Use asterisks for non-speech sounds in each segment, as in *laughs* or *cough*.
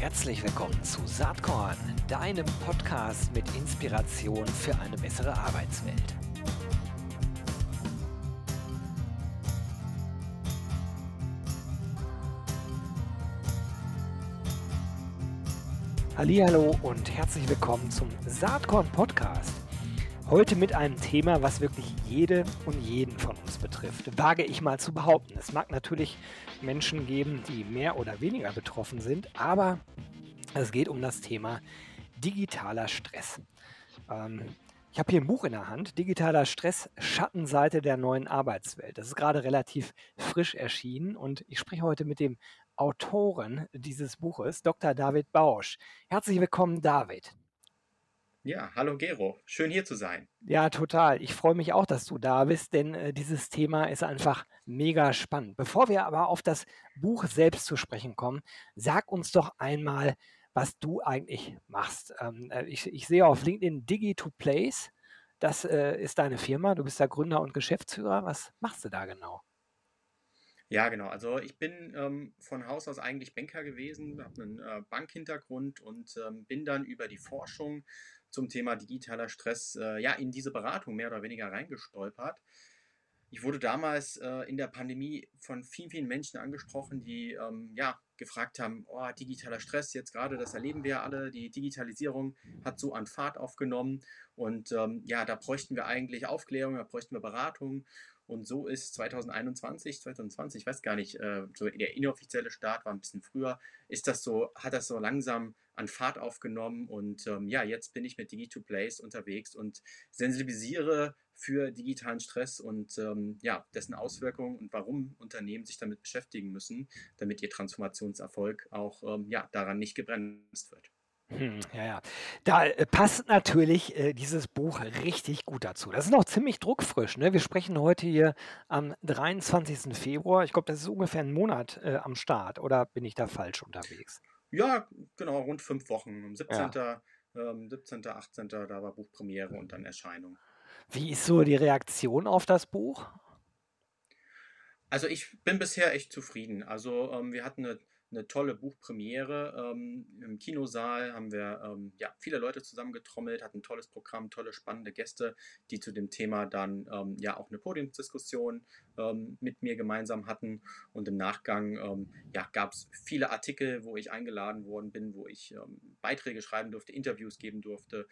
Herzlich willkommen zu Saatkorn, deinem Podcast mit Inspiration für eine bessere Arbeitswelt. Hallo und herzlich willkommen zum Saatkorn Podcast. Heute mit einem Thema, was wirklich jede und jeden von uns betrifft. Wage ich mal zu behaupten. Es mag natürlich Menschen geben, die mehr oder weniger betroffen sind, aber es geht um das Thema digitaler Stress. Ähm, ich habe hier ein Buch in der Hand, Digitaler Stress, Schattenseite der neuen Arbeitswelt. Das ist gerade relativ frisch erschienen und ich spreche heute mit dem Autoren dieses Buches, Dr. David Bausch. Herzlich willkommen, David. Ja, hallo Gero, schön hier zu sein. Ja, total. Ich freue mich auch, dass du da bist, denn äh, dieses Thema ist einfach mega spannend. Bevor wir aber auf das Buch selbst zu sprechen kommen, sag uns doch einmal, was du eigentlich machst. Ähm, äh, ich, ich, sehe auf LinkedIn Digi2Place. Das äh, ist deine Firma. Du bist da Gründer und Geschäftsführer. Was machst du da genau? Ja, genau. Also ich bin ähm, von Haus aus eigentlich Banker gewesen, habe einen äh, Bankhintergrund und ähm, bin dann über die Forschung zum Thema digitaler Stress äh, ja in diese Beratung mehr oder weniger reingestolpert. Ich wurde damals äh, in der Pandemie von vielen, vielen Menschen angesprochen, die ähm, ja, gefragt haben, oh, digitaler Stress, jetzt gerade, das erleben wir alle, die Digitalisierung hat so an Fahrt aufgenommen und ähm, ja, da bräuchten wir eigentlich Aufklärung, da bräuchten wir Beratung und so ist 2021, 2020, ich weiß gar nicht, äh, so der inoffizielle Start war ein bisschen früher, ist das so, hat das so langsam an Fahrt aufgenommen und ähm, ja, jetzt bin ich mit Digi2Place unterwegs und sensibilisiere für digitalen Stress und ähm, ja, dessen Auswirkungen und warum Unternehmen sich damit beschäftigen müssen, damit ihr Transformationserfolg auch ähm, ja, daran nicht gebremst wird. Hm, ja, ja. Da äh, passt natürlich äh, dieses Buch richtig gut dazu. Das ist noch ziemlich druckfrisch. Ne? Wir sprechen heute hier am 23. Februar. Ich glaube, das ist ungefähr ein Monat äh, am Start. Oder bin ich da falsch unterwegs? Ja, genau, rund fünf Wochen. Am 17. Ja. Ähm, 17., 18. da war Buchpremiere und dann Erscheinung. Wie ist so die Reaktion auf das Buch? Also ich bin bisher echt zufrieden. Also ähm, wir hatten eine eine tolle Buchpremiere. Ähm, Im Kinosaal haben wir ähm, ja, viele Leute zusammengetrommelt, hatten ein tolles Programm, tolle, spannende Gäste, die zu dem Thema dann ähm, ja auch eine Podiumsdiskussion ähm, mit mir gemeinsam hatten. Und im Nachgang ähm, ja, gab es viele Artikel, wo ich eingeladen worden bin, wo ich ähm, Beiträge schreiben durfte, Interviews geben durfte.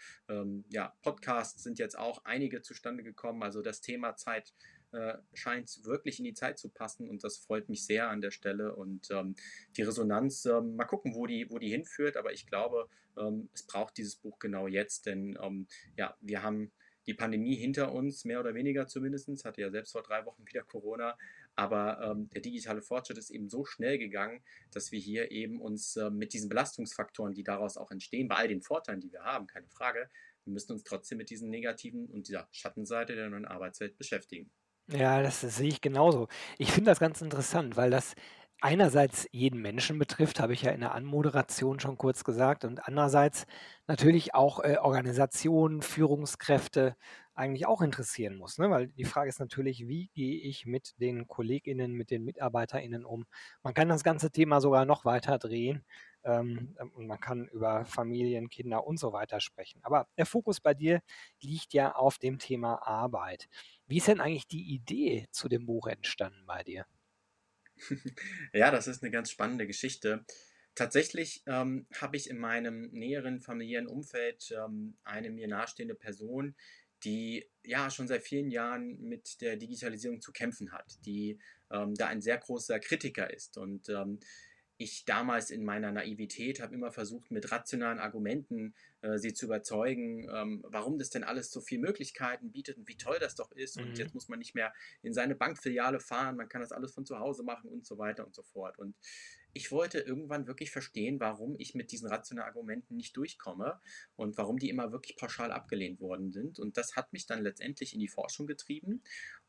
ja, Podcasts sind jetzt auch einige zustande gekommen. Also das Thema Zeit äh, scheint wirklich in die Zeit zu passen und das freut mich sehr an der Stelle und ähm, die Resonanz, ähm, mal gucken, wo die, wo die hinführt, aber ich glaube, ähm, es braucht dieses Buch genau jetzt, denn ähm, ja, wir haben die Pandemie hinter uns, mehr oder weniger zumindest, hatte ja selbst vor drei Wochen wieder Corona, aber ähm, der digitale Fortschritt ist eben so schnell gegangen, dass wir hier eben uns äh, mit diesen Belastungsfaktoren, die daraus auch entstehen, bei all den Vorteilen, die wir haben, keine Frage, wir müssen uns trotzdem mit diesen negativen und dieser Schattenseite der neuen Arbeitswelt beschäftigen. Ja, das sehe ich genauso. Ich finde das ganz interessant, weil das einerseits jeden Menschen betrifft, habe ich ja in der Anmoderation schon kurz gesagt, und andererseits natürlich auch äh, Organisationen, Führungskräfte eigentlich auch interessieren muss. Ne? Weil die Frage ist natürlich, wie gehe ich mit den KollegInnen, mit den MitarbeiterInnen um? Man kann das ganze Thema sogar noch weiter drehen ähm, ähm, und man kann über Familien, Kinder und so weiter sprechen. Aber der Fokus bei dir liegt ja auf dem Thema Arbeit. Wie ist denn eigentlich die Idee zu dem Buch entstanden bei dir? *laughs* Ja, das ist eine ganz spannende Geschichte. Tatsächlich ähm, habe ich in meinem näheren familiären Umfeld ähm, eine mir nahestehende Person, die ja schon seit vielen Jahren mit der Digitalisierung zu kämpfen hat, die ähm, da ein sehr großer Kritiker ist. Und ähm, ich damals in meiner Naivität habe immer versucht, mit rationalen Argumenten äh, sie zu überzeugen, ähm, warum das denn alles so viele Möglichkeiten bietet und wie toll das doch ist. Mhm. Und jetzt muss man nicht mehr in seine Bankfiliale fahren, man kann das alles von zu Hause machen und so weiter und so fort. Und ich wollte irgendwann wirklich verstehen, warum ich mit diesen rationalen Argumenten nicht durchkomme und warum die immer wirklich pauschal abgelehnt worden sind. Und das hat mich dann letztendlich in die Forschung getrieben.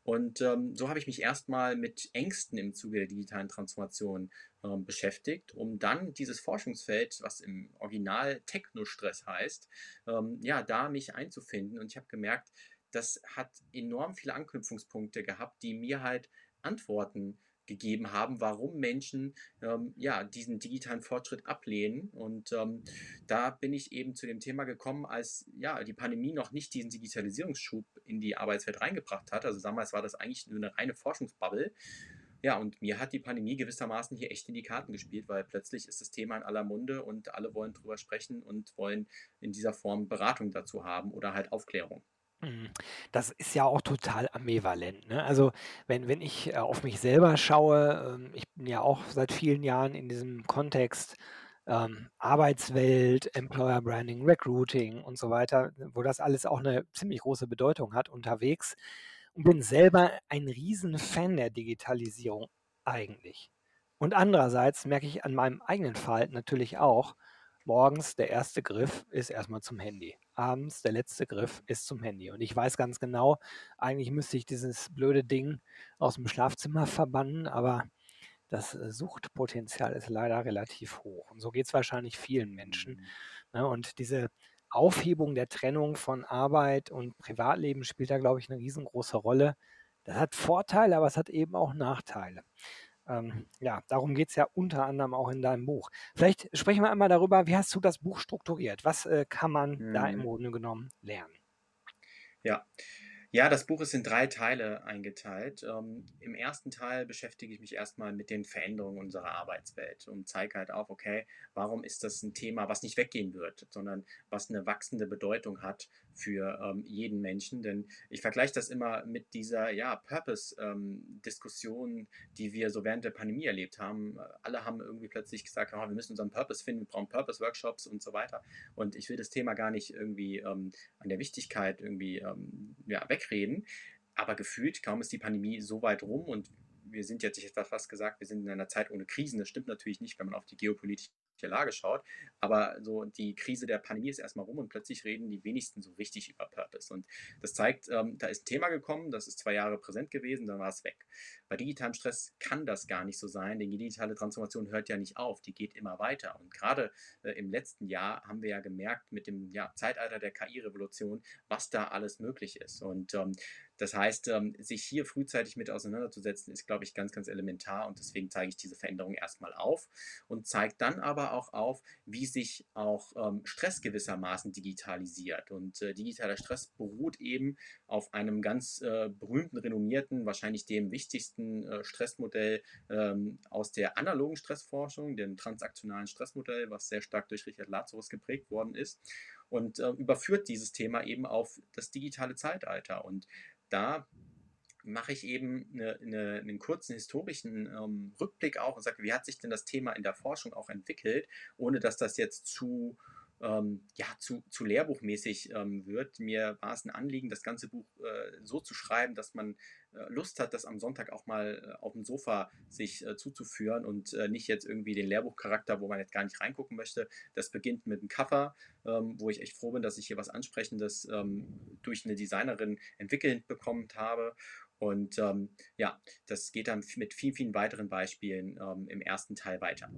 Und ähm, so habe ich mich erstmal mit Ängsten im Zuge der digitalen Transformation ähm, beschäftigt, um dann dieses Forschungsfeld, was im Original Technostress heißt, ähm, ja, da mich einzufinden. Und ich habe gemerkt, das hat enorm viele Anknüpfungspunkte gehabt, die mir halt Antworten gegeben haben, warum Menschen ähm, ja, diesen digitalen Fortschritt ablehnen. Und ähm, da bin ich eben zu dem Thema gekommen, als ja, die Pandemie noch nicht diesen Digitalisierungsschub in die Arbeitswelt reingebracht hat. Also damals war das eigentlich nur eine reine Forschungsbubble. Ja, und mir hat die Pandemie gewissermaßen hier echt in die Karten gespielt, weil plötzlich ist das Thema in aller Munde und alle wollen drüber sprechen und wollen in dieser Form Beratung dazu haben oder halt Aufklärung. Mhm. Das ist ja auch total ambivalent, ne? Also, wenn wenn ich, äh, auf mich selber schaue, ähm, ich bin ja auch seit vielen Jahren in diesem Kontext, ähm, Arbeitswelt, Employer Branding, Recruiting und so weiter, wo das alles auch eine ziemlich große Bedeutung hat, unterwegs und bin selber ein Riesenfan der Digitalisierung eigentlich. Und andererseits merke ich an meinem eigenen Verhalten natürlich auch, morgens der erste Griff ist erstmal zum Handy. Abends der letzte Griff ist zum Handy. Und ich weiß ganz genau, eigentlich müsste ich dieses blöde Ding aus dem Schlafzimmer verbannen, aber das äh, Suchtpotenzial ist leider relativ hoch. Und so geht es wahrscheinlich vielen Menschen. Mhm. Ne? Und diese Aufhebung der Trennung von Arbeit und Privatleben spielt da, glaube ich, eine riesengroße Rolle. Das hat Vorteile, aber es hat eben auch Nachteile. Ähm, ja, darum geht es ja unter anderem auch in deinem Buch. Vielleicht sprechen wir einmal darüber, wie hast du das Buch strukturiert? Was äh, kann man da im Mhm. Grunde genommen lernen? Ja. Ja, das Buch ist in drei Teile eingeteilt. Ähm, im ersten Teil beschäftige ich mich erstmal mit den Veränderungen unserer Arbeitswelt und zeige halt auf, okay, warum ist das ein Thema, was nicht weggehen wird, sondern was eine wachsende Bedeutung hat für ähm, jeden Menschen. Denn ich vergleiche das immer mit dieser ja, Purpose-Diskussion, die wir so während der Pandemie erlebt haben. Alle haben irgendwie plötzlich gesagt, oh, wir müssen unseren Purpose finden, wir brauchen Purpose-Workshops und so weiter. Und ich will das Thema gar nicht irgendwie ähm, an der Wichtigkeit irgendwie ähm, ja, wegreden. Aber gefühlt, kaum ist die Pandemie so weit rum und wir sind jetzt, ich hätte fast gesagt, wir sind in einer Zeit ohne Krisen. Das stimmt natürlich nicht, wenn man auf die geopolitische Lage schaut. Aber so die Krise der Pandemie ist erstmal rum und plötzlich reden die wenigsten so richtig über Purpose. Und das zeigt, ähm, da ist ein Thema gekommen, das ist zwei Jahre präsent gewesen, dann war es weg. Bei digitalem Stress kann das gar nicht so sein, denn die digitale Transformation hört ja nicht auf, die geht immer weiter. Und gerade äh, im letzten Jahr haben wir ja gemerkt mit dem ja, Zeitalter der KI-Revolution, was da alles möglich ist. Und ähm, das heißt, ähm, sich hier frühzeitig mit auseinanderzusetzen, ist, glaube ich, ganz, ganz elementar und deswegen zeige ich diese Veränderung erstmal auf und zeige dann aber auch auf, wie sich auch ähm, Stress gewissermaßen digitalisiert. Und äh, digitaler Stress beruht eben auf einem ganz äh, berühmten, renommierten, wahrscheinlich dem wichtigsten äh, Stressmodell ähm, aus der analogen Stressforschung, dem transaktionalen Stressmodell, was sehr stark durch Richard Lazarus geprägt worden ist und überführt dieses Thema eben auf das digitale Zeitalter. Und da mache ich eben eine, eine, einen kurzen historischen ähm, Rückblick auch und sage, wie hat sich denn das Thema in der Forschung auch entwickelt, ohne dass das jetzt zu, ähm, ja, zu, zu lehrbuchmäßig ähm, wird. Mir war es ein Anliegen, das ganze Buch äh, so zu schreiben, dass man Lust hat, das am Sonntag auch mal äh, auf dem Sofa sich äh, zuzuführen und äh, nicht jetzt irgendwie den Lehrbuchcharakter, wo man jetzt gar nicht reingucken möchte. Das beginnt mit einem Cover, ähm, wo ich echt froh bin, dass ich hier was Ansprechendes ähm, durch eine Designerin entwickelt bekommen habe. Und ähm, ja, das geht dann mit vielen, vielen weiteren Beispielen ähm, im ersten Teil weiter.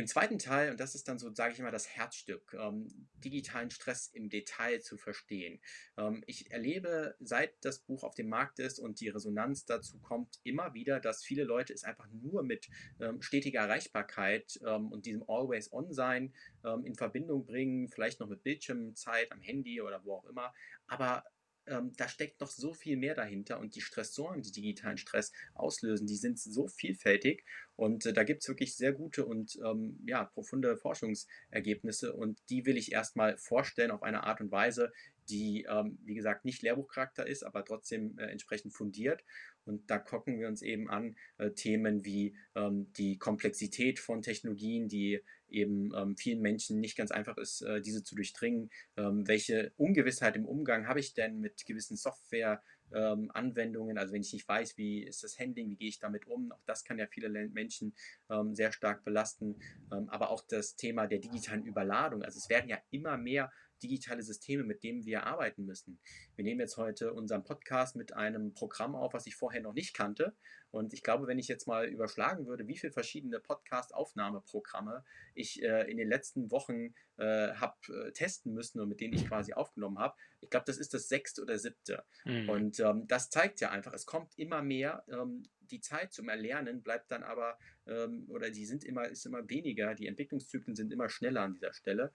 Im zweiten Teil, und das ist dann so, sage ich immer, das Herzstück, ähm, digitalen Stress im Detail zu verstehen. Ähm, ich erlebe, seit das Buch auf dem Markt ist und die Resonanz dazu kommt, immer wieder, dass viele Leute es einfach nur mit ähm, stetiger Erreichbarkeit ähm, und diesem Always-On-Sein ähm, in Verbindung bringen, vielleicht noch mit Bildschirmzeit am Handy oder wo auch immer, aber ähm, da steckt noch so viel mehr dahinter und die Stressoren, die digitalen Stress auslösen, die sind so vielfältig und äh, da gibt es wirklich sehr gute und ähm, ja, profunde Forschungsergebnisse und die will ich erstmal vorstellen auf eine Art und Weise, die, ähm, wie gesagt, nicht Lehrbuchcharakter ist, aber trotzdem äh, entsprechend fundiert. Und da gucken wir uns eben an äh, Themen wie ähm, die Komplexität von Technologien, die eben ähm, vielen Menschen nicht ganz einfach ist, äh, diese zu durchdringen. Ähm, welche Ungewissheit im Umgang habe ich denn mit gewissen Software? Ähm, also wenn ich nicht weiß, wie ist das Handling, wie gehe ich damit um, auch das kann ja viele Menschen ähm, sehr stark belasten, aber auch das Thema der digitalen Überladung, also es werden ja immer mehr digitale Systeme, mit denen wir arbeiten müssen. Wir nehmen jetzt heute unseren Podcast mit einem Programm auf, was ich vorher noch nicht kannte. Und ich glaube, wenn ich jetzt mal überschlagen würde, wie viele verschiedene Podcast-Aufnahmeprogramme ich äh, in den letzten Wochen äh, habe äh, testen müssen und mit denen ich quasi aufgenommen habe, ich glaube, das ist das sechste oder siebte. Mhm. Und ähm, das zeigt ja einfach, es kommt immer mehr. Ähm, die Zeit zum Erlernen bleibt dann aber, ähm, oder die sind immer, ist immer weniger, die Entwicklungszyklen sind immer schneller an dieser Stelle.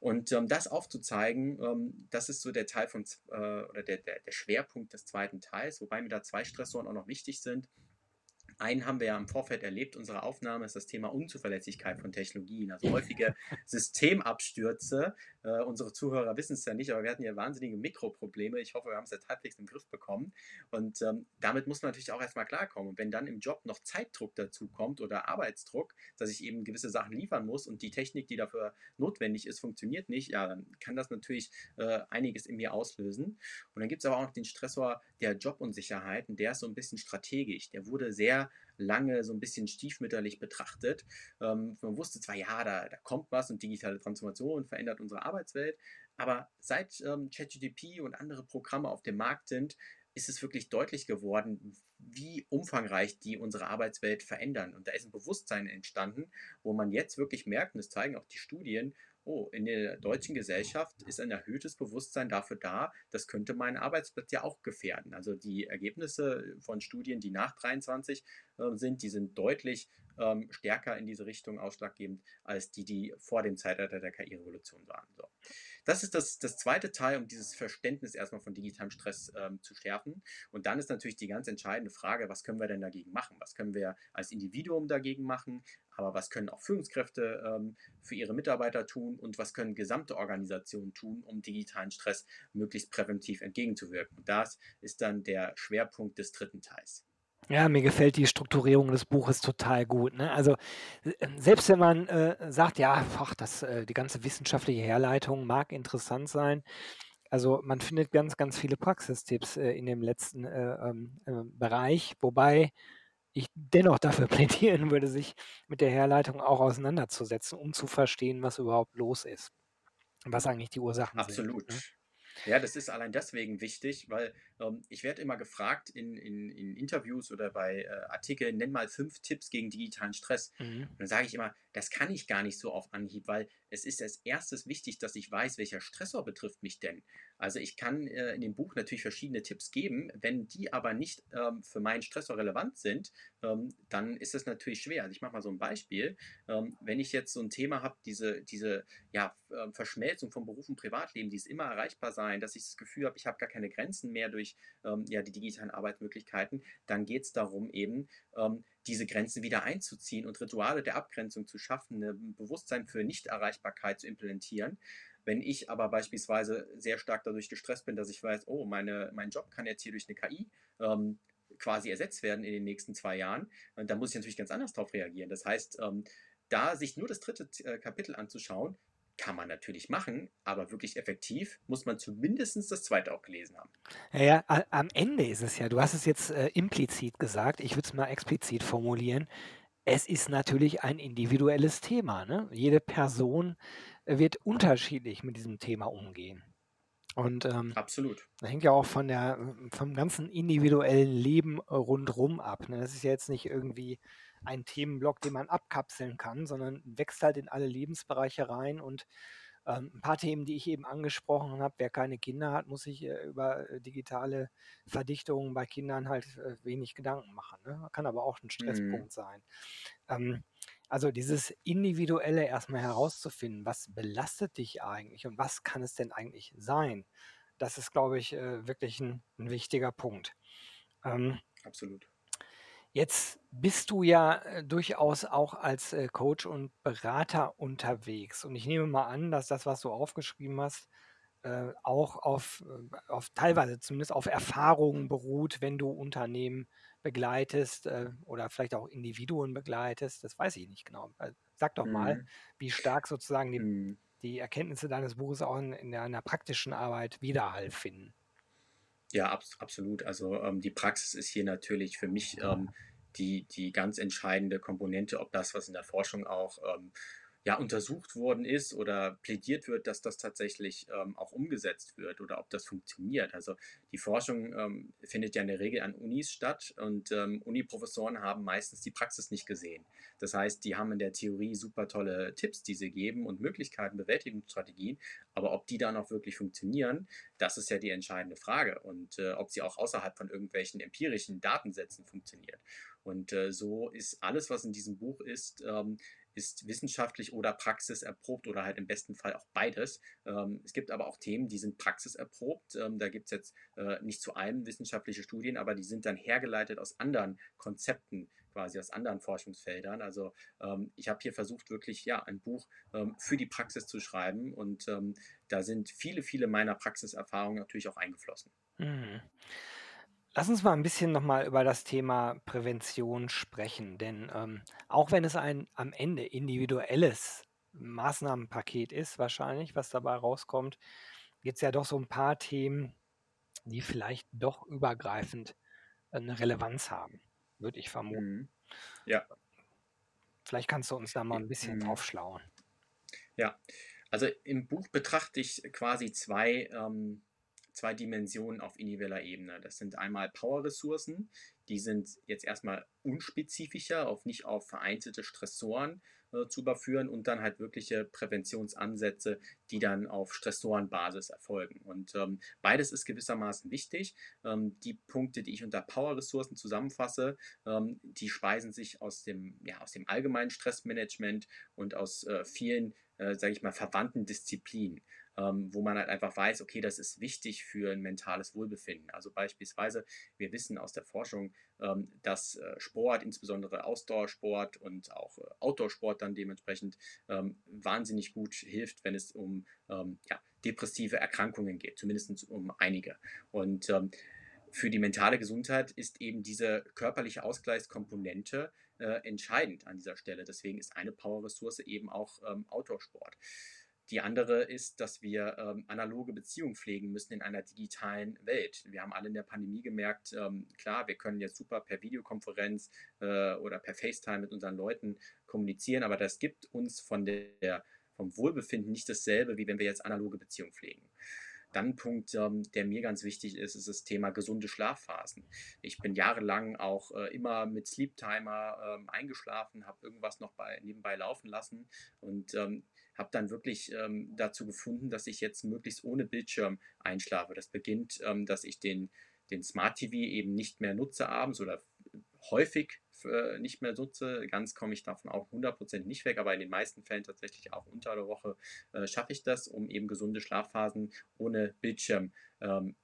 Und ähm, das aufzuzeigen, ähm, das ist so der Teil von, äh, oder der, der, der Schwerpunkt des zweiten Teils, wobei mir da zwei Stressoren auch noch wichtig sind. Einen haben wir ja im Vorfeld erlebt, unsere Aufnahme ist das Thema Unzuverlässigkeit von Technologien, also häufige *laughs* Systemabstürze. Äh, unsere Zuhörer wissen es ja nicht, aber wir hatten ja wahnsinnige Mikroprobleme. Ich hoffe, wir haben es jetzt halbwegs im Griff bekommen. Und ähm, damit muss man natürlich auch erstmal klarkommen. Und wenn dann im Job noch Zeitdruck dazu kommt oder Arbeitsdruck, dass ich eben gewisse Sachen liefern muss und die Technik, die dafür notwendig ist, funktioniert nicht, ja, dann kann das natürlich äh, einiges in mir auslösen. Und dann gibt es aber auch noch den Stressor der Jobunsicherheit und der ist so ein bisschen strategisch. Der wurde sehr lange so ein bisschen stiefmütterlich betrachtet. Ähm, man wusste zwar, ja, da, da kommt was und digitale Transformation verändert unsere Arbeitswelt, aber seit ähm, ChatGPT und andere Programme auf dem Markt sind, ist es wirklich deutlich geworden, wie umfangreich die unsere Arbeitswelt verändern. Und da ist ein Bewusstsein entstanden, wo man jetzt wirklich merkt, und das zeigen auch die Studien, oh, in der deutschen Gesellschaft ist ein erhöhtes Bewusstsein dafür da, das könnte meinen Arbeitsplatz ja auch gefährden. Also die Ergebnisse von Studien, die nach 23 äh, sind, die sind deutlich ähm, stärker in diese Richtung ausschlaggebend als die, die vor dem Zeitalter der KI-Revolution waren. So. Das ist das, das zweite Teil, um dieses Verständnis erstmal von digitalem Stress ähm, zu schärfen. Und dann ist natürlich die ganz entscheidende Frage, was können wir denn dagegen machen? Was können wir als Individuum dagegen machen? Aber was können auch Führungskräfte ähm, für ihre Mitarbeiter tun und was können gesamte Organisationen tun, um digitalen Stress möglichst präventiv entgegenzuwirken? Das ist dann der Schwerpunkt des dritten Teils. Ja, mir gefällt die Strukturierung des Buches total gut. Ne? Also äh, selbst wenn man äh, sagt, ja, ach, das, äh, die ganze wissenschaftliche Herleitung mag interessant sein, also man findet ganz, ganz viele Praxistipps äh, in dem letzten äh, ähm, äh, Bereich, wobei ich dennoch dafür *laughs* plädieren würde, sich mit der Herleitung auch auseinanderzusetzen, um zu verstehen, was überhaupt los ist. Was eigentlich die Ursachen Absolut. sind. Ne? Ja, das ist allein deswegen wichtig, weil ich werde immer gefragt in, in, in Interviews oder bei äh, Artikeln, nenn mal fünf Tipps gegen digitalen Stress. Mhm. Und dann sage ich immer, das kann ich gar nicht so auf Anhieb, weil es ist als erstes wichtig, dass ich weiß, welcher Stressor betrifft mich denn. Also ich kann äh, in dem Buch natürlich verschiedene Tipps geben, wenn die aber nicht ähm, für meinen Stressor relevant sind, ähm, dann ist es natürlich schwer. Also ich mache mal so ein Beispiel. Ähm, wenn ich jetzt so ein Thema habe, diese, diese ja, äh, Verschmelzung von Beruf und Privatleben, die ist immer erreichbar sein, dass ich das Gefühl habe, ich habe gar keine Grenzen mehr durch ähm, ja, die digitalen Arbeitsmöglichkeiten, dann geht es darum eben, ähm, diese Grenzen wieder einzuziehen und Rituale der Abgrenzung zu schaffen, ein Bewusstsein für Nichterreichbarkeit zu implementieren. Wenn ich aber beispielsweise sehr stark dadurch gestresst bin, dass ich weiß, oh, meine, mein Job kann jetzt hier durch eine KI ähm, quasi ersetzt werden in den nächsten zwei Jahren, dann muss ich natürlich ganz anders darauf reagieren. Das heißt, ähm, da sich nur das dritte äh, Kapitel anzuschauen, kann man natürlich machen, aber wirklich effektiv muss man zumindest das zweite auch gelesen haben. Ja, ja, am Ende ist es ja, du hast es jetzt äh, implizit gesagt, ich würde es mal explizit formulieren. Es ist natürlich ein individuelles Thema. Ne? Jede Person wird unterschiedlich mit diesem Thema umgehen. Und ähm, Absolut. das hängt ja auch von der, vom ganzen individuellen Leben rundrum ab. Ne? Das ist ja jetzt nicht irgendwie ein Themenblock, den man abkapseln kann, sondern wächst halt in alle Lebensbereiche rein und ähm, ein paar Themen, die ich eben angesprochen habe, wer keine Kinder hat, muss sich äh, über äh, digitale Verdichtungen bei Kindern halt äh, wenig Gedanken machen. Ne? Kann aber auch ein Mhm. Stresspunkt sein. Ähm, also dieses Individuelle erstmal herauszufinden, was belastet dich eigentlich und was kann es denn eigentlich sein? Das ist, glaube ich, äh, wirklich ein, ein wichtiger Punkt. Ähm, Absolut. Jetzt bist du ja äh, durchaus auch als äh, Coach und Berater unterwegs. Und ich nehme mal an, dass das, was du aufgeschrieben hast, äh, auch auf, auf teilweise zumindest auf Erfahrungen beruht, wenn du Unternehmen begleitest äh, oder vielleicht auch Individuen begleitest. Das weiß ich nicht genau. Äh, Sag doch mal, Mhm. wie stark sozusagen die, Mhm. die Erkenntnisse deines Buches auch in, in deiner praktischen Arbeit Widerhall finden. Ja, abs absolut. Also ähm, die Praxis ist hier natürlich für mich ähm, die, die ganz entscheidende Komponente, ob das, was in der Forschung auch ähm, ja, untersucht worden ist oder plädiert wird, dass das tatsächlich ähm, auch umgesetzt wird oder ob das funktioniert. Also die Forschung ähm, findet ja in der Regel an Unis statt und ähm, Uniprofessoren haben meistens die Praxis nicht gesehen. Das heißt, die haben in der Theorie super tolle Tipps, die sie geben und Möglichkeiten, Bewältigungsstrategien, aber ob die dann auch wirklich funktionieren, das ist ja die entscheidende Frage und äh, ob sie auch außerhalb von irgendwelchen empirischen Datensätzen funktioniert. Und äh, so ist alles, was in diesem Buch ist, ähm, ist wissenschaftlich oder praxiserprobt oder halt im besten Fall auch beides. Ähm, es gibt aber auch Themen, die sind praxiserprobt. Ähm, da gibt es jetzt äh, nicht zu allem wissenschaftliche Studien, aber die sind dann hergeleitet aus anderen Konzepten, quasi aus anderen Forschungsfeldern. Also ähm, ich habe hier versucht, wirklich ja ein Buch ähm, für die Praxis zu schreiben und ähm, da sind viele, viele meiner Praxiserfahrungen natürlich auch eingeflossen. Mhm. Lass uns mal ein bisschen noch mal über das Thema Prävention sprechen, denn, ähm, auch wenn es ein am Ende individuelles Maßnahmenpaket ist wahrscheinlich, was dabei rauskommt, gibt's ja doch so ein paar Themen, die vielleicht doch übergreifend, äh, 'ne Relevanz haben, würde ich vermuten. Mhm. Ja. Vielleicht kannst du uns da mal ein bisschen mhm. aufschlauen. Ja, also im Buch betrachte ich quasi zwei ähm, zwei Dimensionen auf individueller Ebene. Das sind einmal Power-Ressourcen, die sind jetzt erstmal unspezifischer, auf nicht auf vereinzelte Stressoren äh, zu überführen und dann halt wirkliche Präventionsansätze, die dann auf Stressorenbasis erfolgen. Und ähm, beides ist gewissermaßen wichtig. Ähm, die Punkte, die ich unter Power-Ressourcen zusammenfasse, ähm, die speisen sich aus dem, ja, aus dem allgemeinen Stressmanagement und aus äh, vielen, äh, sage ich mal, verwandten Disziplinen ähm, wo man halt einfach weiß, okay, das ist wichtig für ein mentales Wohlbefinden. Also beispielsweise, wir wissen aus der Forschung, ähm, dass äh, Sport, insbesondere Ausdauersport und auch äh, Outdoorsport dann dementsprechend ähm, wahnsinnig gut hilft, wenn es um ähm, ja, depressive Erkrankungen geht, zumindest um einige. Und ähm, für die mentale Gesundheit ist eben diese körperliche Ausgleichskomponente äh, entscheidend an dieser Stelle. Deswegen ist eine Power-Ressource eben auch ähm, Outdoor-Sport. Die andere ist, dass wir ähm, analoge Beziehungen pflegen müssen in einer digitalen Welt. Wir haben alle in der Pandemie gemerkt, ähm, klar, wir können jetzt super per Videokonferenz äh, oder per FaceTime mit unseren Leuten kommunizieren, aber das gibt uns von der, vom Wohlbefinden nicht dasselbe, wie wenn wir jetzt analoge Beziehungen pflegen. Dann ein Punkt, ähm, der mir ganz wichtig ist, ist das Thema gesunde Schlafphasen. Ich bin jahrelang auch äh, immer mit Sleep Timer ähm, eingeschlafen, habe irgendwas noch bei, nebenbei laufen lassen und ähm, habe dann wirklich ähm, dazu gefunden, dass ich jetzt möglichst ohne Bildschirm einschlafe. Das beginnt, ähm, dass ich den, den Smart TV eben nicht mehr nutze abends oder häufig äh, nicht mehr nutze. Ganz komme ich davon auch 100% nicht weg, aber in den meisten Fällen tatsächlich auch unter der Woche äh, schaffe ich das, um eben gesunde Schlafphasen ohne Bildschirmlicht ähm,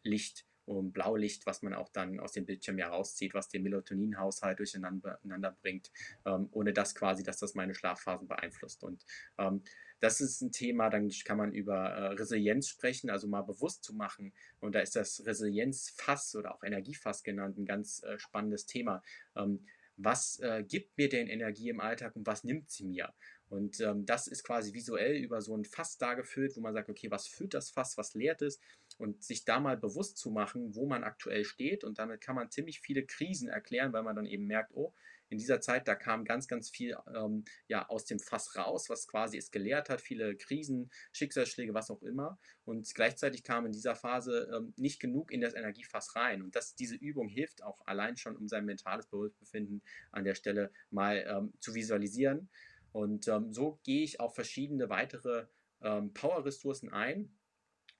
und Blaulicht, was man auch dann aus dem Bildschirm ja rauszieht, was den Melatoninhaushalt durcheinander bringt, ähm, ohne das quasi, dass das meine Schlafphasen beeinflusst. Und ähm, das ist ein Thema, dann kann man über äh, Resilienz sprechen, also mal bewusst zu machen. Und da ist das Resilienzfass oder auch Energiefass genannt ein ganz äh, spannendes Thema. Ähm, was äh, gibt mir denn Energie im Alltag und was nimmt sie mir? Und ähm, das ist quasi visuell über so ein Fass dargefüllt, wo man sagt, okay, was füllt das Fass, was leert es? Und sich da mal bewusst zu machen, wo man aktuell steht. Und damit kann man ziemlich viele Krisen erklären, weil man dann eben merkt, oh, in dieser Zeit, da kam ganz, ganz viel ähm, ja, aus dem Fass raus, was quasi es gelehrt hat, viele Krisen, Schicksalsschläge, was auch immer. Und gleichzeitig kam in dieser Phase ähm, nicht genug in das Energiefass rein. Und das, diese Übung hilft auch allein schon, um sein mentales Befinden an der Stelle mal ähm, zu visualisieren. Und ähm, so gehe ich auf verschiedene weitere ähm, Power-Ressourcen ein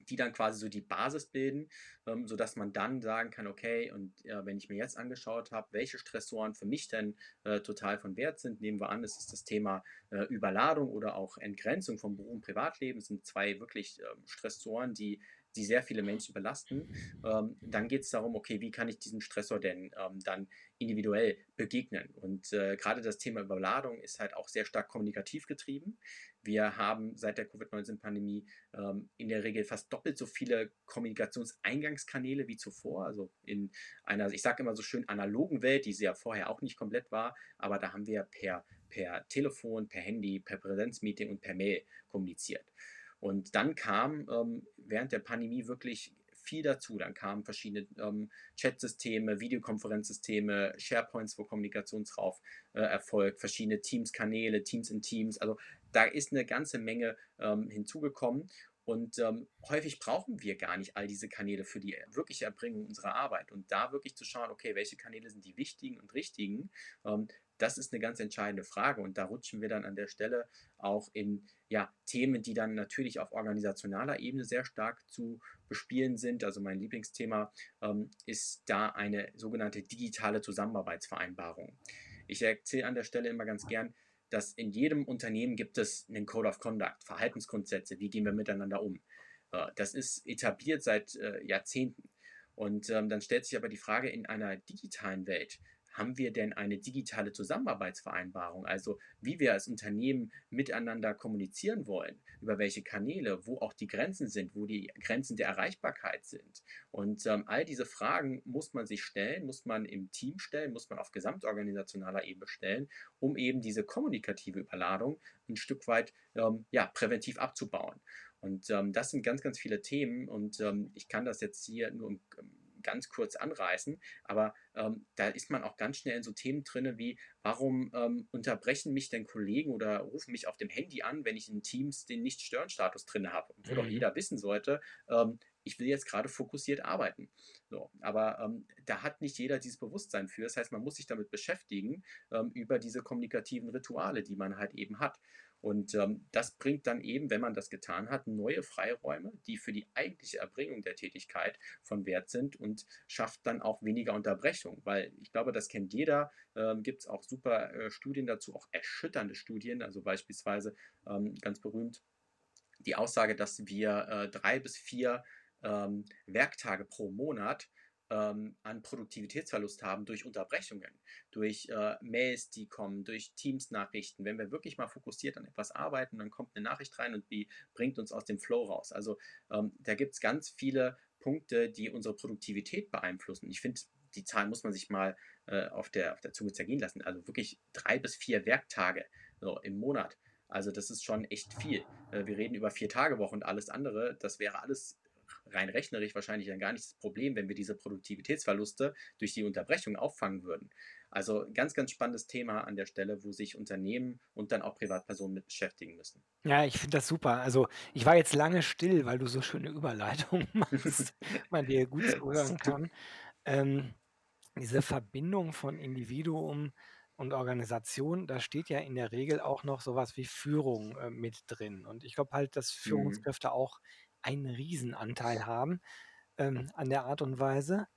die dann quasi so die Basis bilden, ähm, sodass man dann sagen kann, okay, und äh, wenn ich mir jetzt angeschaut habe, welche Stressoren für mich denn äh, total von Wert sind, nehmen wir an, es ist das Thema äh, Überladung oder auch Entgrenzung vom Beruf und Privatleben, das sind zwei wirklich ähm, Stressoren, die die sehr viele Menschen belasten. Ähm, dann geht es darum, okay, wie kann ich diesem Stressor denn ähm, dann individuell begegnen? Und äh, gerade das Thema Überladung ist halt auch sehr stark kommunikativ getrieben. Wir haben seit der Covid-19-Pandemie ähm, in der Regel fast doppelt so viele Kommunikationseingangskanäle wie zuvor. Also in einer, ich sage immer so schön, analogen Welt, die sie ja vorher auch nicht komplett war, aber da haben wir per, per Telefon, per Handy, per Präsenzmeeting und per Mail kommuniziert. Und dann kam ähm, während der Pandemie wirklich viel dazu. Dann kamen verschiedene ähm, Chatsysteme, Videokonferenzsysteme, SharePoints, wo Kommunikationsrauf äh, erfolgt, verschiedene Teams-Kanäle, Teams in Teams. Also da ist eine ganze Menge ähm, hinzugekommen. Und ähm, häufig brauchen wir gar nicht all diese Kanäle für die wirkliche Erbringung unserer Arbeit. Und da wirklich zu schauen, okay, welche Kanäle sind die wichtigen und richtigen, ähm, das ist eine ganz entscheidende Frage. Und da rutschen wir dann an der Stelle auch in ja, Themen, die dann natürlich auf organisationaler Ebene sehr stark zu bespielen sind. Also mein Lieblingsthema ähm, ist da eine sogenannte digitale Zusammenarbeitsvereinbarung. Ich erzähle an der Stelle immer ganz gern, dass in jedem Unternehmen gibt es einen Code of Conduct, Verhaltensgrundsätze, wie gehen wir miteinander um. Äh, das ist etabliert seit äh, Jahrzehnten. Und ähm, dann stellt sich aber die Frage, in einer digitalen Welt, haben wir denn eine digitale Zusammenarbeitsvereinbarung? Also wie wir als Unternehmen miteinander kommunizieren wollen, über welche Kanäle, wo auch die Grenzen sind, wo die Grenzen der Erreichbarkeit sind. Und ähm, all diese Fragen muss man sich stellen, muss man im Team stellen, muss man auf gesamtorganisationaler Ebene stellen, um eben diese kommunikative Überladung ein Stück weit ähm, ja, präventiv abzubauen. Und ähm, das sind ganz, ganz viele Themen und ähm, ich kann das jetzt hier nur im ganz kurz anreißen, aber ähm, da ist man auch ganz schnell in so Themen drin wie, warum ähm, unterbrechen mich denn Kollegen oder rufen mich auf dem Handy an, wenn ich in Teams den Nicht-Stören-Status drin habe, wo mhm. doch jeder wissen sollte, ähm, ich will jetzt gerade fokussiert arbeiten. So, aber ähm, da hat nicht jeder dieses Bewusstsein für. Das heißt, man muss sich damit beschäftigen, ähm, über diese kommunikativen Rituale, die man halt eben hat. Und ähm, das bringt dann eben, wenn man das getan hat, neue Freiräume, die für die eigentliche Erbringung der Tätigkeit von Wert sind und schafft dann auch weniger Unterbrechung. Weil ich glaube, das kennt jeder. Ähm, Gibt es auch super äh, Studien dazu, auch erschütternde Studien. Also beispielsweise ähm, ganz berühmt die Aussage, dass wir äh, drei bis vier ähm, Werktage pro Monat ähm, an Produktivitätsverlust haben durch Unterbrechungen, durch äh, Mails, die kommen, durch Teams-Nachrichten. Wenn wir wirklich mal fokussiert an etwas arbeiten, dann kommt eine Nachricht rein und die bringt uns aus dem Flow raus. Also ähm, da gibt es ganz viele Punkte, die unsere Produktivität beeinflussen. Ich finde, die Zahl muss man sich mal äh, auf, der, auf der Zunge zergehen lassen. Also wirklich drei bis vier Werktage so, im Monat. Also das ist schon echt viel. Äh, wir reden über vier Tage Woche und alles andere. Das wäre alles rein rechnerisch wahrscheinlich dann gar nicht das Problem, wenn wir diese Produktivitätsverluste durch die Unterbrechung auffangen würden. Also ganz, ganz spannendes Thema an der Stelle, wo sich Unternehmen und dann auch Privatpersonen mit beschäftigen müssen. Ja, ich finde das super. Also ich war jetzt lange still, weil du so schöne Überleitungen *laughs* machst, man dir gut zuhören kann. Ähm, diese Verbindung von Individuum und Organisation, da steht ja in der Regel auch noch sowas wie Führung äh, mit drin. Und ich glaube halt, dass Mhm. Führungskräfte auch einen Riesenanteil haben, ähm, an der Art und Weise.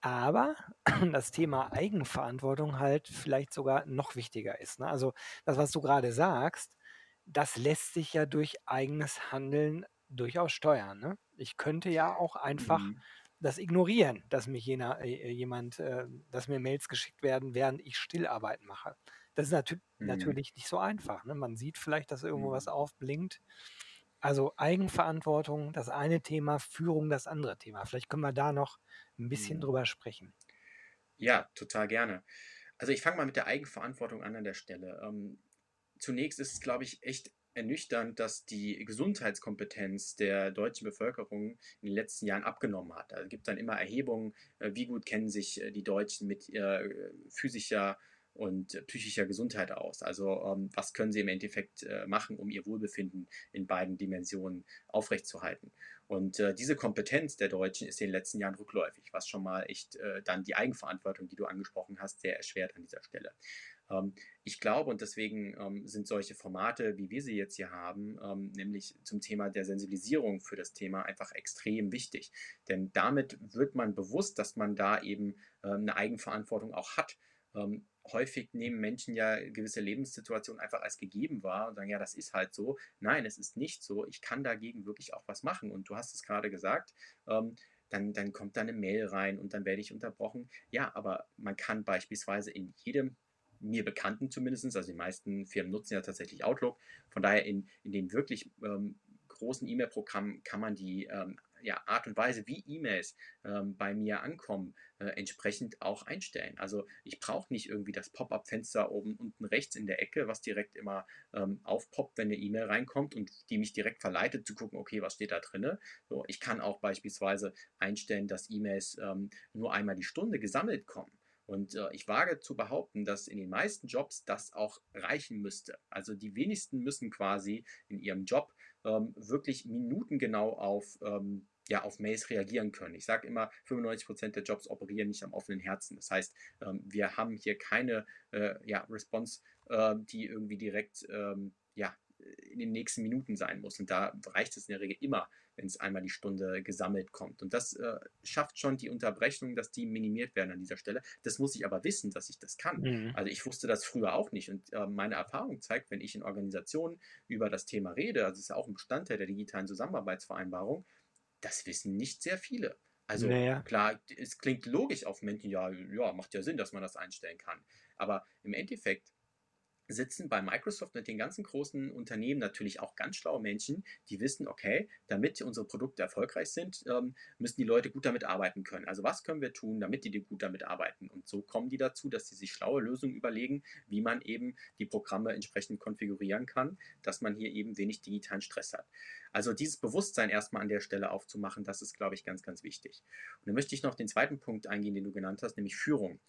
Aber *clears throat* das Thema Eigenverantwortung halt vielleicht sogar noch wichtiger ist, ne? Also, das, was du gerade sagst, das lässt sich ja durch eigenes Handeln durchaus steuern, ne? Ich könnte ja auch einfach Mhm. das ignorieren, dass mich jener äh, jemand äh, dass mir Mails geschickt werden, während ich Stillarbeit mache. Das ist natü Mhm. natürlich nicht so einfach, ne? Man sieht vielleicht, dass irgendwo was mhm. aufblinkt also Eigenverantwortung, das eine Thema, Führung das andere Thema. Vielleicht können wir da noch ein bisschen Mhm. drüber sprechen. Ja, total gerne. Also ich fange mal mit der Eigenverantwortung an an der Stelle. Ähm, zunächst ist es, glaube ich, echt ernüchternd, dass die Gesundheitskompetenz der deutschen Bevölkerung in den letzten Jahren abgenommen hat. Also es gibt dann immer Erhebungen, äh, wie gut kennen sich äh, die Deutschen mit äh, physischer und psychischer Gesundheit aus. Also ähm, was können sie im Endeffekt äh, machen, um ihr Wohlbefinden in beiden Dimensionen aufrechtzuerhalten. Und äh, diese Kompetenz der Deutschen ist in den letzten Jahren rückläufig, was schon mal echt äh, dann die Eigenverantwortung, die du angesprochen hast, sehr erschwert an dieser Stelle. Ähm, ich glaube, und deswegen ähm, sind solche Formate, wie wir sie jetzt hier haben, ähm, nämlich zum Thema der Sensibilisierung für das Thema einfach extrem wichtig. Denn damit wird man bewusst, dass man da eben ähm, eine Eigenverantwortung auch hat. Häufig nehmen Menschen ja gewisse Lebenssituationen einfach als gegeben wahr und sagen, ja, das ist halt so. Nein, es ist nicht so. Ich kann dagegen wirklich auch was machen. Und du hast es gerade gesagt, ähm, dann, dann kommt da eine Mail rein und dann werde ich unterbrochen. Ja, aber man kann beispielsweise in jedem mir bekannten zumindest, also die meisten Firmen nutzen ja tatsächlich Outlook, von daher in, in den wirklich ähm, großen E-Mail-Programmen kann man die ähm, ja, Art und Weise, wie E-Mails ähm, bei mir ankommen, äh, entsprechend auch einstellen. Also ich brauche nicht irgendwie das Pop-up-Fenster oben unten rechts in der Ecke, was direkt immer ähm, aufpoppt, wenn eine E-Mail reinkommt und die mich direkt verleitet zu gucken, okay, was steht da drin. So, ich kann auch beispielsweise einstellen, dass E-Mails ähm, nur einmal die Stunde gesammelt kommen. Und äh, ich wage zu behaupten, dass in den meisten Jobs das auch reichen müsste. Also die wenigsten müssen quasi in ihrem Job ähm, wirklich minutengenau auf ähm, ja, auf Mails reagieren können. Ich sage immer, 95% der Jobs operieren nicht am offenen Herzen. Das heißt, ähm, wir haben hier keine äh, ja, Response, äh, die irgendwie direkt ähm, ja, in den nächsten Minuten sein muss. Und da reicht es in der Regel immer, wenn es einmal die Stunde gesammelt kommt. Und das äh, schafft schon die Unterbrechung, dass die minimiert werden an dieser Stelle. Das muss ich aber wissen, dass ich das kann. Mhm. Also ich wusste das früher auch nicht. Und äh, meine Erfahrung zeigt, wenn ich in Organisationen über das Thema rede, also es ist ja auch ein Bestandteil der digitalen Zusammenarbeitsvereinbarung, das wissen nicht sehr viele. Also naja. klar, es klingt logisch auf Menschen, ja, ja, macht ja Sinn, dass man das einstellen kann. Aber im Endeffekt sitzen bei Microsoft mit den ganzen großen Unternehmen natürlich auch ganz schlaue Menschen, die wissen, okay, damit unsere Produkte erfolgreich sind, ähm, müssen die Leute gut damit arbeiten können. Also was können wir tun, damit die gut damit arbeiten? Und so kommen die dazu, dass sie sich schlaue Lösungen überlegen, wie man eben die Programme entsprechend konfigurieren kann, dass man hier eben wenig digitalen Stress hat. Also dieses Bewusstsein erstmal an der Stelle aufzumachen, das ist, glaube ich, ganz, ganz wichtig. Und dann möchte ich noch den zweiten Punkt eingehen, den du genannt hast, nämlich Führung.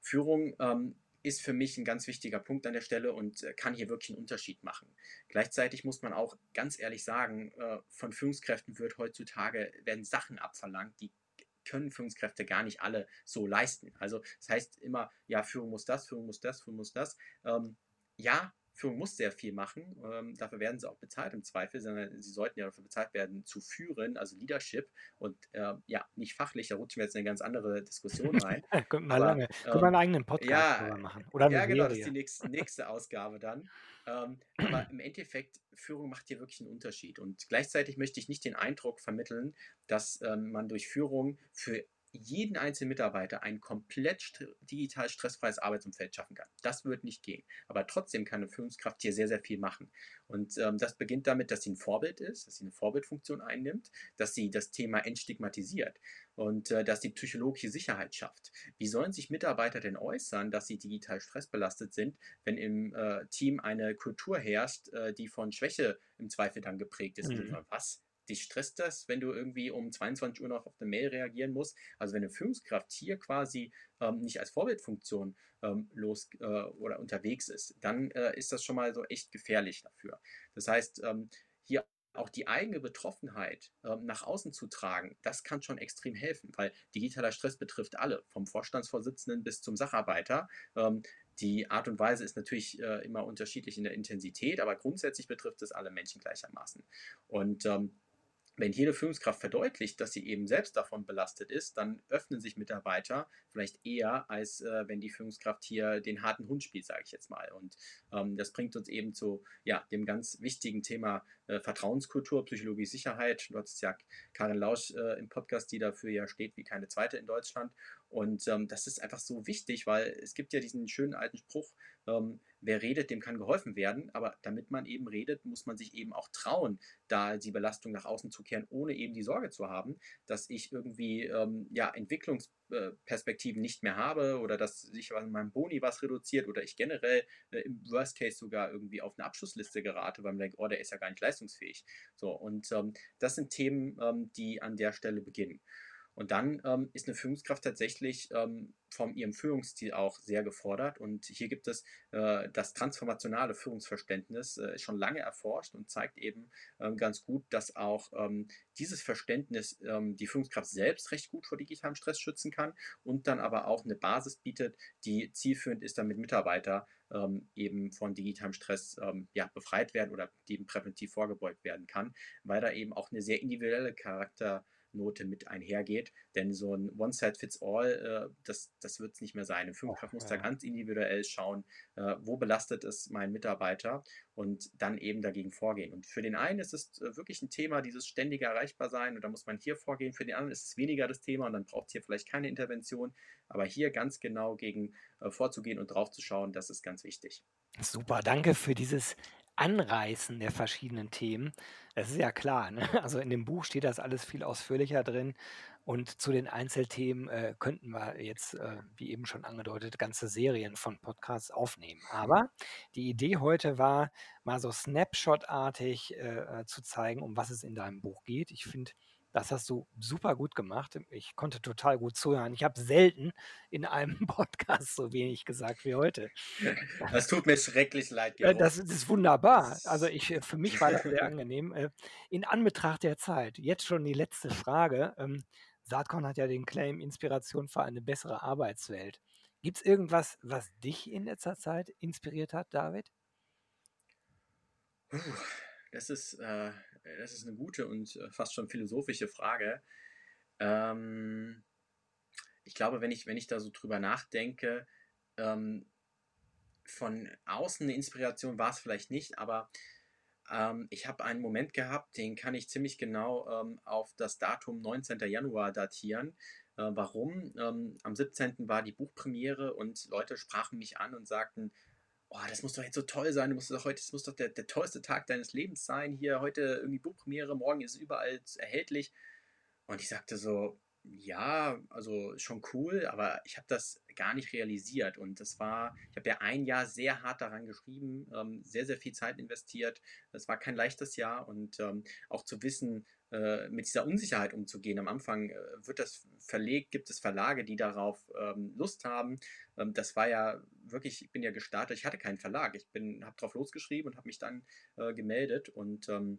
Führung ähm, ist für mich ein ganz wichtiger Punkt an der Stelle und äh, kann hier wirklich einen Unterschied machen. Gleichzeitig muss man auch ganz ehrlich sagen, äh, von Führungskräften wird heutzutage werden Sachen abverlangt, die können Führungskräfte gar nicht alle so leisten. Also das heißt immer, ja, Führung muss das, Führung muss das, Führung muss das. Ähm, ja, Führung muss sehr viel machen. Ähm, dafür werden sie auch bezahlt im Zweifel, sondern sie sollten ja dafür bezahlt werden, zu führen, also Leadership. Und äh, ja, nicht fachlich, da rutschen wir jetzt in eine ganz andere Diskussion *laughs* rein. Können wir lange. Können wir einen ähm, eigenen Podcast ja, machen. Oder ja, genau, das ist die nächste, nächste Ausgabe dann. Ähm, aber im Endeffekt, Führung macht hier wirklich einen Unterschied. Und gleichzeitig möchte ich nicht den Eindruck vermitteln, dass ähm, man durch Führung für jeden einzelnen Mitarbeiter ein komplett digital stressfreies Arbeitsumfeld schaffen kann. Das wird nicht gehen. Aber trotzdem kann eine Führungskraft hier sehr, sehr viel machen. Und ähm, das beginnt damit, dass sie ein Vorbild ist, dass sie eine Vorbildfunktion einnimmt, dass sie das Thema entstigmatisiert und äh, dass sie psychologische Sicherheit schafft. Wie sollen sich Mitarbeiter denn äußern, dass sie digital stressbelastet sind, wenn im äh, Team eine Kultur herrscht, äh, die von Schwäche im Zweifel dann geprägt ist? Mhm. Was? Dich stresst das, wenn du irgendwie um 22 Uhr noch auf eine Mail reagieren musst. Also wenn eine Führungskraft hier quasi ähm, nicht als Vorbildfunktion ähm, los äh, oder unterwegs ist, dann äh, ist das schon mal so echt gefährlich dafür. Das heißt, ähm, hier auch die eigene Betroffenheit ähm, nach außen zu tragen, das kann schon extrem helfen, weil digitaler Stress betrifft alle, vom Vorstandsvorsitzenden bis zum Sacharbeiter. Ähm, die Art und Weise ist natürlich äh, immer unterschiedlich in der Intensität, aber grundsätzlich betrifft es alle Menschen gleichermaßen. Und ähm, wenn jede Führungskraft verdeutlicht, dass sie eben selbst davon belastet ist, dann öffnen sich Mitarbeiter vielleicht eher, als äh, wenn die Führungskraft hier den harten Hund spielt, sage ich jetzt mal. Und ähm, das bringt uns eben zu ja, dem ganz wichtigen Thema äh, Vertrauenskultur, Psychologie, Sicherheit. Du hattest ja Karin Lausch äh, im Podcast, die dafür ja steht wie keine zweite in Deutschland. Und ähm, das ist einfach so wichtig, weil es gibt ja diesen schönen alten Spruch, ähm, wer redet, dem kann geholfen werden. Aber damit man eben redet, muss man sich eben auch trauen, da die Belastung nach außen zu kehren, ohne eben die Sorge zu haben, dass ich irgendwie ähm, ja, Entwicklungsperspektiven nicht mehr habe oder dass sich an meinem Boni was reduziert oder ich generell äh, im Worst Case sogar irgendwie auf eine Abschlussliste gerate, weil man denkt, oh, der ist ja gar nicht leistungsfähig. So, und ähm, das sind Themen, ähm, die an der Stelle beginnen. Und dann ähm, ist eine Führungskraft tatsächlich ähm, von ihrem Führungsstil auch sehr gefordert. Und hier gibt es äh, das transformationale Führungsverständnis, äh, schon lange erforscht und zeigt eben ähm, ganz gut, dass auch ähm, dieses Verständnis ähm, die Führungskraft selbst recht gut vor digitalem Stress schützen kann und dann aber auch eine Basis bietet, die zielführend ist, damit Mitarbeiter ähm, eben von digitalem Stress ja, befreit werden oder dem präventiv vorgebeugt werden kann, weil da eben auch eine sehr individuelle Charakter Note mit einhergeht. Denn so ein One-Size-Fits-All, äh, das, das wird es nicht mehr sein. Eine Führungskraft muss da ganz individuell schauen, äh, wo belastet es mein Mitarbeiter und dann eben dagegen vorgehen. Und für den einen ist es äh, wirklich ein Thema, dieses ständige Erreichbarsein und da muss man hier vorgehen. Für den anderen ist es weniger das Thema und dann braucht es hier vielleicht keine Intervention. Aber hier ganz genau gegen äh, vorzugehen und drauf zu schauen, das ist ganz wichtig. Super, danke für dieses Anreißen der verschiedenen Themen. Das ist ja klar, ne? *laughs* Also in dem Buch steht das alles viel ausführlicher drin und zu den Einzelthemen äh, könnten wir jetzt, äh, wie eben schon angedeutet, ganze Serien von Podcasts aufnehmen. Aber die Idee heute war, mal so Snapshot-artig äh, äh zu zeigen, um was es in deinem Buch geht. Ich finde Das hast du super gut gemacht. Ich konnte total gut zuhören. Ich habe selten in einem *laughs* Podcast so wenig gesagt wie heute. *laughs* Das tut mir schrecklich leid, Äh, Gero. das ist wunderbar. Also ich äh, für *laughs* mich war das sehr angenehm. Äh, in Anbetracht der Zeit, jetzt schon die letzte Frage. Ähm, Saatkorn hat ja den Claim Inspiration für eine bessere Arbeitswelt. Gibt es irgendwas, was dich in letzter Zeit inspiriert hat, David? Puh, das ist, äh, das ist eine gute und äh, fast schon philosophische Frage. Ähm, ich glaube, wenn ich, wenn ich da so drüber nachdenke, ähm, von außen eine Inspiration war es vielleicht nicht, aber ähm, ich habe einen Moment gehabt, den kann ich ziemlich genau ähm, auf das Datum 19. Januar datieren. Äh, warum? Ähm, am 17. war die Buchpremiere und Leute sprachen mich an und sagten, oh, das muss doch jetzt so toll sein, du musst doch heute, das muss doch der, der tollste Tag deines Lebens sein. Hier heute irgendwie Buchpremiere, morgen ist es überall erhältlich. Und ich sagte so, ja, also schon cool, aber ich habe das gar nicht realisiert. Und das war, ich habe ja ein Jahr sehr hart daran geschrieben, ähm, sehr, sehr viel Zeit investiert. Es war kein leichtes Jahr und ähm, auch zu wissen, äh, mit dieser Unsicherheit umzugehen. Am Anfang äh, wird das verlegt, gibt es Verlage, die darauf ähm, Lust haben. Ähm, das war ja wirklich, ich bin ja gestartet, ich hatte keinen Verlag. Ich habe drauf losgeschrieben und habe mich dann äh, gemeldet und ähm,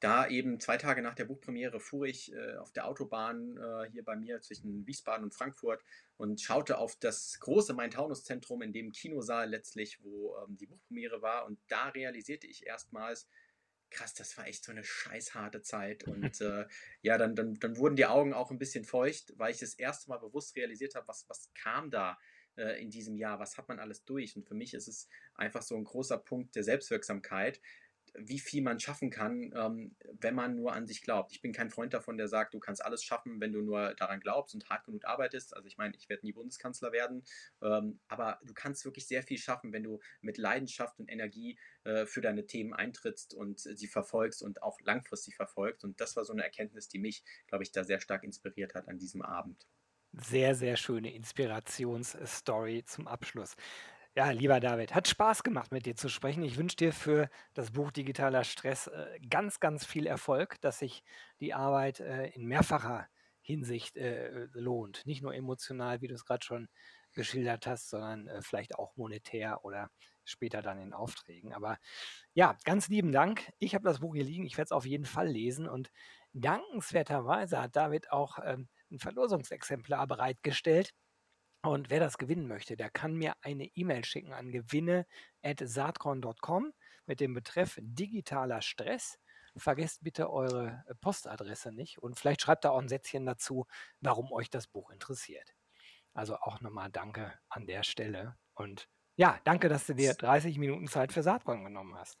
da eben zwei Tage nach der Buchpremiere fuhr ich äh, auf der Autobahn äh, hier bei mir zwischen Wiesbaden und Frankfurt und schaute auf das große Main-Taunus-Zentrum, in dem Kinosaal letztlich, wo ähm, die Buchpremiere war. Und da realisierte ich erstmals, krass, das war echt so eine scheißharte Zeit. *laughs* Und äh, ja, dann, dann, dann wurden die Augen auch ein bisschen feucht, weil ich das erste Mal bewusst realisiert habe, was, was kam da äh, in diesem Jahr, was hat man alles durch. Und für mich ist es einfach so ein großer Punkt der Selbstwirksamkeit, wie viel man schaffen kann, ähm, wenn man nur an sich glaubt. Ich bin kein Freund davon, der sagt, du kannst alles schaffen, wenn du nur daran glaubst und hart genug arbeitest. Also ich meine, ich werde nie Bundeskanzler werden, ähm, aber du kannst wirklich sehr viel schaffen, wenn du mit Leidenschaft und Energie äh, für deine Themen eintrittst und sie verfolgst und auch langfristig verfolgst. Und das war so eine Erkenntnis, die mich, glaube ich, da sehr stark inspiriert hat an diesem Abend. Sehr, sehr schöne Inspirationsstory zum Abschluss. Ja, lieber David, hat Spaß gemacht, mit dir zu sprechen. Ich wünsche dir für das Buch Digitaler Stress äh, ganz, ganz viel Erfolg, dass sich die Arbeit äh, in mehrfacher Hinsicht äh, lohnt. Nicht nur emotional, wie du es gerade schon geschildert hast, sondern äh, vielleicht auch monetär oder später dann in Aufträgen. Aber ja, ganz lieben Dank. Ich habe das Buch hier liegen. Ich werde es auf jeden Fall lesen. Und dankenswerterweise hat David auch ähm, ein Verlosungsexemplar bereitgestellt. Und wer das gewinnen möchte, der kann mir eine E-Mail schicken an gewinne.saatkorn.com mit dem Betreff digitaler Stress. Vergesst bitte eure äh, Postadresse nicht und vielleicht schreibt da auch ein Sätzchen dazu, warum euch das Buch interessiert. Also auch nochmal Danke an der Stelle. Und ja, danke, dass du dir 30 Minuten Zeit für Saatkorn genommen hast.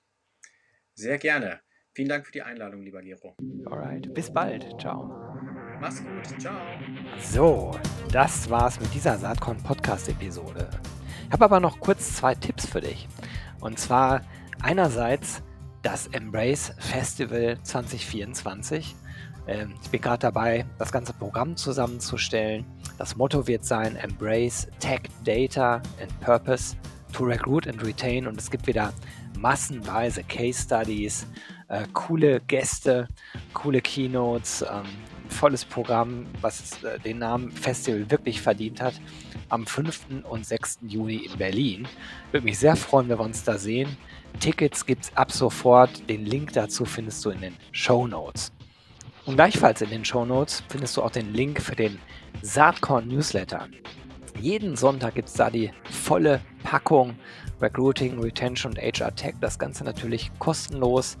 Sehr gerne. Vielen Dank für die Einladung, lieber Gero. Alright, bis bald. Ciao. Mach's gut. Ciao. So, das war's mit dieser Saatkorn Podcast Episode. Ich habe aber noch kurz zwei Tipps für dich. Und zwar einerseits das Embrace Festival 2024. Ähm, ich bin gerade dabei, das ganze Programm zusammenzustellen. Das Motto wird sein Embrace Tech, Data and Purpose to Recruit and Retain. Und es gibt wieder massenweise Case Studies, äh, coole Gäste, coole Keynotes, ähm, volles Programm, was äh, den Namen Festival wirklich verdient hat, am 5. und 6. Juni in Berlin. Würde mich sehr freuen, wenn wir uns da sehen. Tickets gibt es ab sofort. Den Link dazu findest du in den Show Notes. Und gleichfalls in den Show Notes findest du auch den Link für den Saatkorn Newsletter. Jeden Sonntag gibt es da die volle Packung Recruiting, Retention und HR Tech. Das Ganze natürlich kostenlos,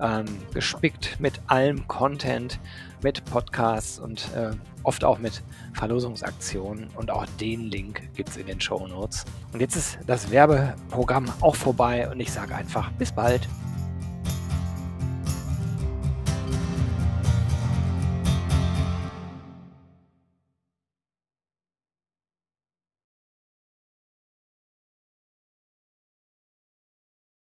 ähm, gespickt mit allem Content, mit Podcasts und äh, oft auch mit Verlosungsaktionen. Und auch den Link gibt es in den Show Notes. Und jetzt ist das Werbeprogramm auch vorbei und ich sage einfach bis bald.